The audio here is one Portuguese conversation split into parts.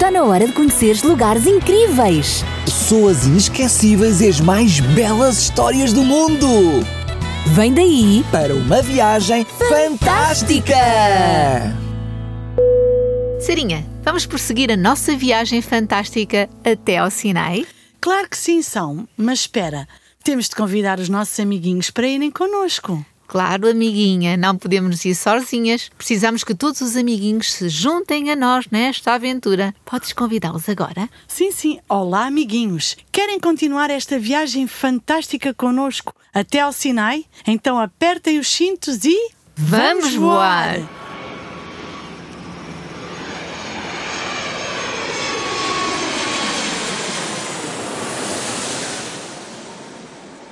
Está na hora de conheceres lugares incríveis. Pessoas inesquecíveis e as mais belas histórias do mundo. Vem daí Para uma viagem fantástica! Sarinha, vamos prosseguir a nossa viagem fantástica até ao Sinai? Claro que sim, são. Mas espera, temos de convidar os nossos amiguinhos para irem connosco. Claro, amiguinha, não podemos ir sozinhas. Precisamos que todos os amiguinhos se juntem a nós nesta aventura. Podes convidá-los agora? Sim, sim. Olá, amiguinhos. Querem continuar esta viagem fantástica connosco até ao Sinai? Então apertem os cintos e. Vamos voar!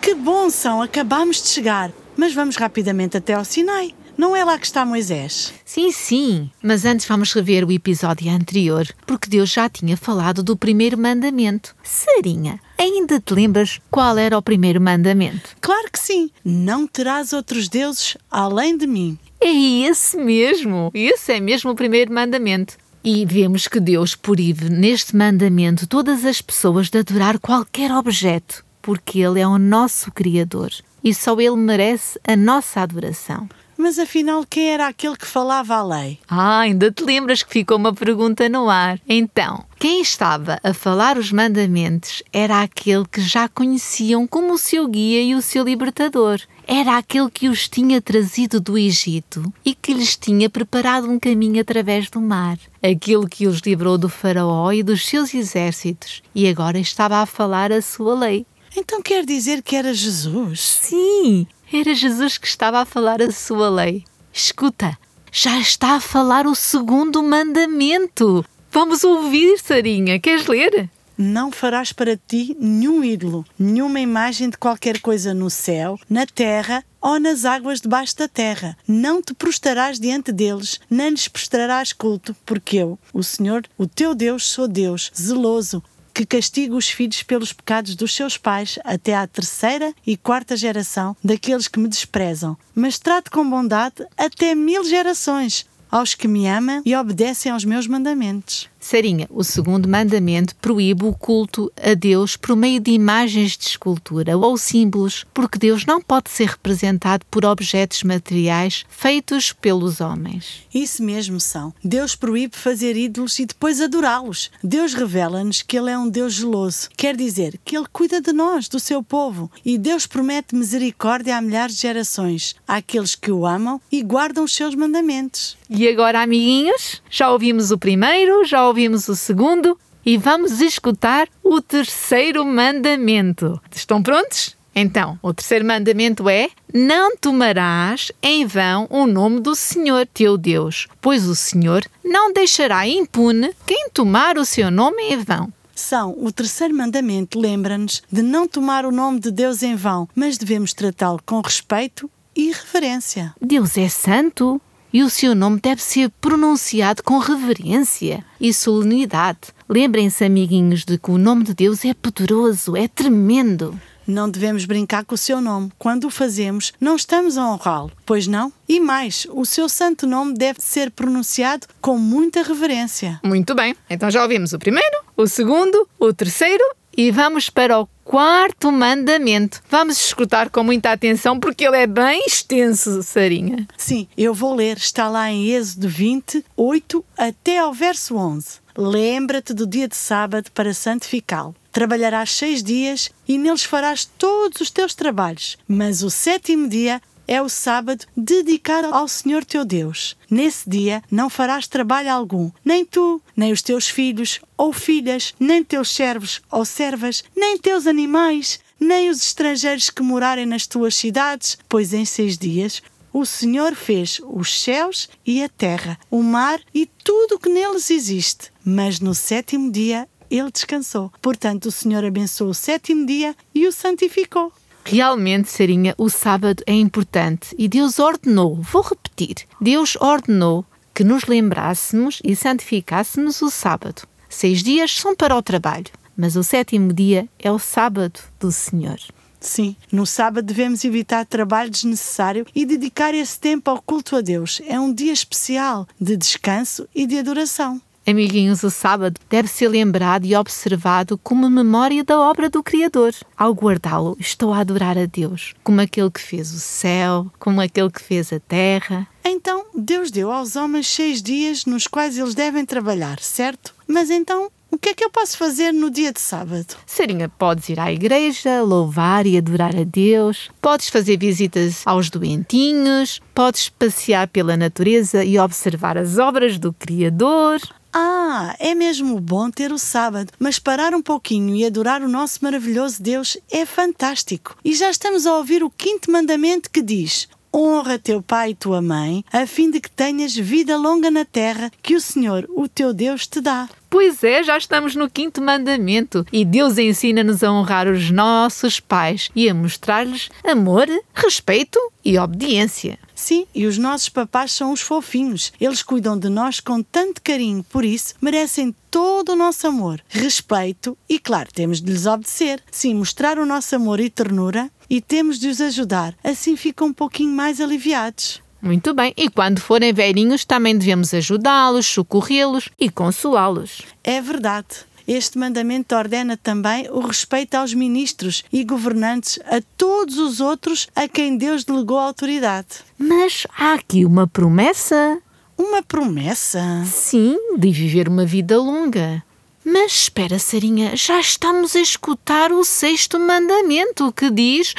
Que bom são, acabamos de chegar. Mas vamos rapidamente até ao Sinai. Não é lá que está Moisés. Sim, sim, mas antes vamos rever o episódio anterior, porque Deus já tinha falado do primeiro mandamento. Sarinha, ainda te lembras qual era o primeiro mandamento? Claro que sim. Não terás outros deuses além de mim. É esse mesmo, esse é mesmo o primeiro mandamento. E vemos que Deus proíbe neste mandamento todas as pessoas de adorar qualquer objeto, porque Ele é o nosso Criador e só Ele merece a nossa adoração. Mas afinal, quem era aquele que falava a lei? Ah, ainda te lembras que ficou uma pergunta no ar? Então, quem estava a falar os mandamentos era aquele que já conheciam como o seu guia e o seu libertador. Era aquele que os tinha trazido do Egito e que lhes tinha preparado um caminho através do mar. Aquele que os livrou do Faraó e dos seus exércitos e agora estava a falar a sua lei. Então quer dizer que era Jesus? Sim, era Jesus que estava a falar a sua lei. Escuta, já está a falar o segundo mandamento. Vamos ouvir, Sarinha. Queres ler? Não farás para ti nenhum ídolo, nenhuma imagem de qualquer coisa no céu, na terra ou nas águas debaixo da terra. Não te prostrarás diante deles, nem lhes prestarás culto, porque eu, o Senhor, o teu Deus, sou Deus, zeloso, que castiga os filhos pelos pecados dos seus pais até à terceira e quarta geração daqueles que me desprezam, mas trato com bondade até mil gerações aos que me amam e obedecem aos meus mandamentos. Sarinha, o segundo mandamento proíbe o culto a Deus por meio de imagens de escultura ou símbolos, porque Deus não pode ser representado por objetos materiais feitos pelos homens. Isso mesmo são. Deus proíbe fazer ídolos e depois adorá-los. Deus revela-nos que Ele é um Deus geloso. Quer dizer que Ele cuida de nós, do seu povo. E Deus promete misericórdia a milhares de gerações, àqueles que o amam e guardam os seus mandamentos. E agora, amiguinhos, já ouvimos o primeiro, já ouvimos o segundo e vamos escutar o terceiro mandamento. Estão prontos? Então, o terceiro mandamento é: Não tomarás em vão o nome do Senhor teu Deus, pois o Senhor não deixará impune quem tomar o seu nome em vão. São o terceiro mandamento lembra-nos de não tomar o nome de Deus em vão, mas devemos tratá-lo com respeito e reverência. Deus é santo e o seu nome deve ser pronunciado com reverência e solenidade. Lembrem-se, amiguinhos, de que o nome de Deus é poderoso, é tremendo. Não devemos brincar com o seu nome. Quando o fazemos, não estamos a honrá-lo, pois não? E mais, o seu santo nome deve ser pronunciado com muita reverência. Muito bem, então já ouvimos o primeiro, o segundo, o terceiro e vamos para o quarto mandamento. Vamos escutar com muita atenção porque ele é bem extenso, Sarinha. Sim, eu vou ler. Está lá em Êxodo 20, 8 até ao verso 11. Lembra-te do dia de sábado para santificá-lo. Trabalharás seis dias e neles farás todos os teus trabalhos. Mas o sétimo dia é o sábado dedicado ao Senhor teu Deus. Nesse dia não farás trabalho algum, nem tu, nem os teus filhos ou filhas, nem teus servos ou servas, nem teus animais, nem os estrangeiros que morarem nas tuas cidades, pois em seis dias o Senhor fez os céus e a terra, o mar e tudo o que neles existe. Mas no sétimo dia ele descansou. Portanto, o Senhor abençoou o sétimo dia e o santificou. Realmente, Sarinha, o sábado é importante e Deus ordenou, vou repetir, Deus ordenou que nos lembrássemos e santificássemos o sábado. Seis dias são para o trabalho, mas o sétimo dia é o sábado do Senhor. Sim, no sábado devemos evitar trabalho desnecessário e dedicar esse tempo ao culto a Deus. É um dia especial de descanso e de adoração. Amiguinhos, o sábado deve ser lembrado e observado como memória da obra do Criador. Ao guardá-lo, estou a adorar a Deus, como aquele que fez o céu, como aquele que fez a terra. Então, Deus deu aos homens seis dias nos quais eles devem trabalhar, certo? Mas então, o que é que eu posso fazer no dia de sábado? Sarinha, podes ir à igreja, louvar e adorar a Deus, podes fazer visitas aos doentinhos, podes passear pela natureza e observar as obras do Criador. Ah, é mesmo bom ter o sábado, mas parar um pouquinho e adorar o nosso maravilhoso Deus é fantástico. E já estamos a ouvir o quinto mandamento que diz: Honra teu pai e tua mãe, a fim de que tenhas vida longa na terra que o Senhor, o teu Deus, te dá. Pois é, já estamos no quinto mandamento e Deus ensina-nos a honrar os nossos pais e a mostrar-lhes amor, respeito e obediência. Sim, e os nossos papás são os fofinhos. Eles cuidam de nós com tanto carinho, por isso merecem todo o nosso amor, respeito e, claro, temos de lhes obedecer. Sim, mostrar o nosso amor e ternura e temos de os ajudar. Assim ficam um pouquinho mais aliviados. Muito bem, e quando forem velhinhos também devemos ajudá-los, socorrê-los e consolá-los. É verdade. Este mandamento ordena também o respeito aos ministros e governantes, a todos os outros a quem Deus delegou autoridade. Mas há aqui uma promessa. Uma promessa? Sim, de viver uma vida longa. Mas espera, Sarinha, já estamos a escutar o sexto mandamento que diz: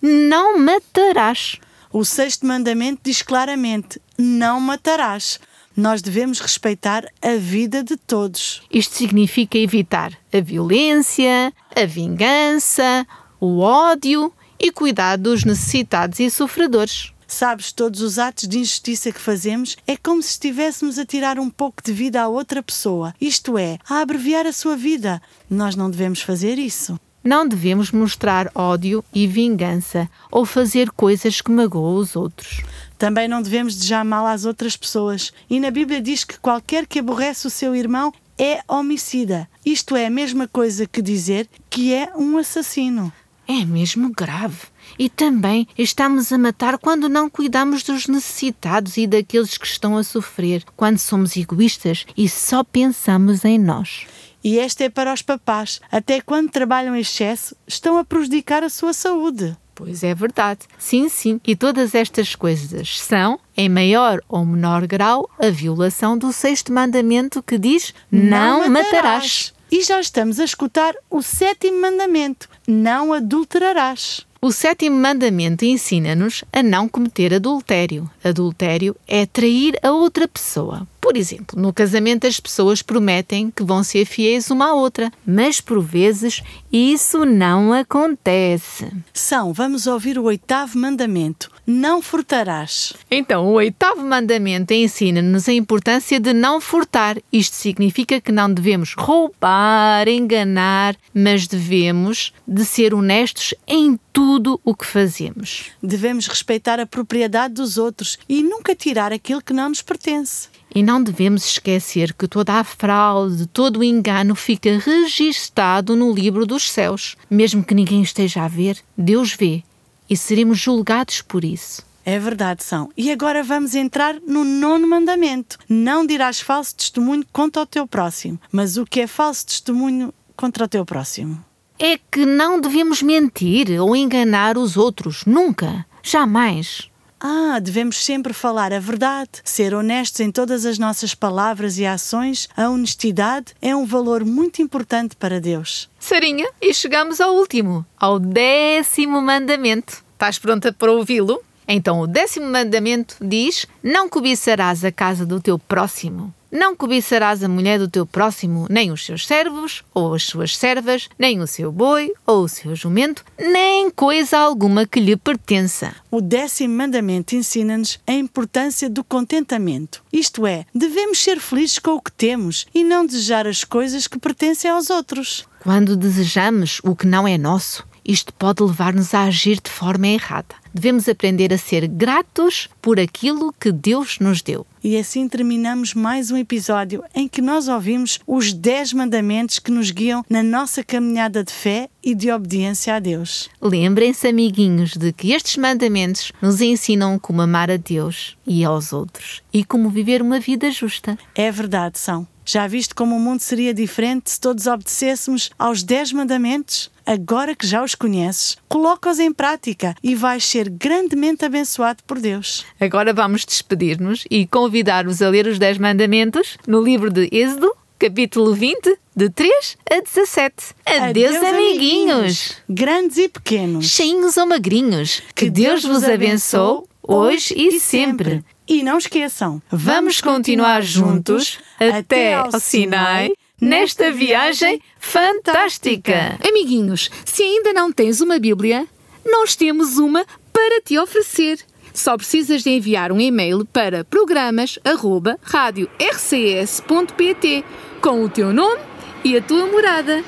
Não matarás. O sexto mandamento diz claramente: Não matarás. Nós devemos respeitar a vida de todos. Isto significa evitar a violência, a vingança, o ódio e cuidar dos necessitados e sofredores. Sabes, todos os atos de injustiça que fazemos é como se estivéssemos a tirar um pouco de vida a outra pessoa, isto é, a abreviar a sua vida. Nós não devemos fazer isso. Não devemos mostrar ódio e vingança ou fazer coisas que magoam os outros. Também não devemos desejar mal às outras pessoas. E na Bíblia diz que qualquer que aborrece o seu irmão é homicida. Isto é a mesma coisa que dizer que é um assassino. É mesmo grave. E também estamos a matar quando não cuidamos dos necessitados e daqueles que estão a sofrer, quando somos egoístas e só pensamos em nós. E esta é para os papás. Até quando trabalham em excesso, estão a prejudicar a sua saúde. Pois é verdade. Sim, sim. E todas estas coisas são, em maior ou menor grau, a violação do sexto mandamento que diz: Não, matarás. E já estamos a escutar o sétimo mandamento: Não adulterarás. O sétimo mandamento ensina-nos a não cometer adultério. Adultério é trair a outra pessoa. Por exemplo, no casamento as pessoas prometem que vão ser fiéis uma à outra, mas por vezes isso não acontece. São, vamos ouvir o oitavo mandamento: Não furtarás. Então, o oitavo mandamento ensina-nos a importância de não furtar. Isto significa que não devemos roubar, enganar, mas devemos de ser honestos em tudo o que fazemos. Devemos respeitar a propriedade dos outros e nunca tirar aquilo que não nos pertence. E não devemos esquecer que toda a fraude, todo o engano fica registado no livro dos céus. Mesmo que ninguém esteja a ver, Deus vê e seremos julgados por isso. É verdade, são. E agora vamos entrar no nono mandamento: Não dirás falso testemunho contra o teu próximo. Mas o que é falso testemunho contra o teu próximo? É que não devemos mentir ou enganar os outros, nunca, jamais. Ah, devemos sempre falar a verdade, ser honestos em todas as nossas palavras e ações. A honestidade é um valor muito importante para Deus. Sarinha, e chegamos ao último, ao décimo mandamento. Estás pronta para ouvi-lo? Então, o décimo mandamento diz: Não cobiçarás a casa do teu próximo. Não cobiçarás a mulher do teu próximo, nem os seus servos, ou as suas servas, nem o seu boi, ou o seu jumento, nem coisa alguma que lhe pertença. O décimo mandamento ensina-nos a importância do contentamento. Isto é, devemos ser felizes com o que temos e não desejar as coisas que pertencem aos outros. Quando desejamos o que não é nosso, isto pode levar-nos a agir de forma errada. Devemos aprender a ser gratos por aquilo que Deus nos deu. E assim terminamos mais um episódio em que nós ouvimos os 10 mandamentos que nos guiam na nossa caminhada de fé e de obediência a Deus. Lembrem-se, amiguinhos, de que estes mandamentos nos ensinam como amar a Deus e aos outros e como viver uma vida justa. É verdade, são. Já viste como o mundo seria diferente se todos obedecêssemos aos 10 mandamentos? Agora que já os conheces, coloca-os em prática e vais ser grandemente abençoado por Deus. Agora vamos despedir-nos e convidar-vos a ler os 10 mandamentos no livro de Êxodo, capítulo 20, de 3 a 17. Adeus, amiguinhos! Grandes e pequenos. Cheinhos ou magrinhos. Que, Deus vos abençoe hoje e sempre. E não esqueçam, Vamos continuar juntos até ao Sinai nesta viagem fantástica. Amiguinhos, se ainda não tens uma Bíblia, nós temos uma para te oferecer. Só precisas de enviar um e-mail para programas@radiorcs.pt com o teu nome e a tua morada.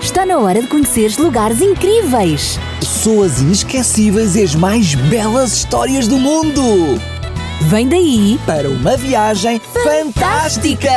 Está na hora de conheceres lugares incríveis. Pessoas inesquecíveis e as mais belas histórias do mundo. Vem daí Para uma viagem fantástica.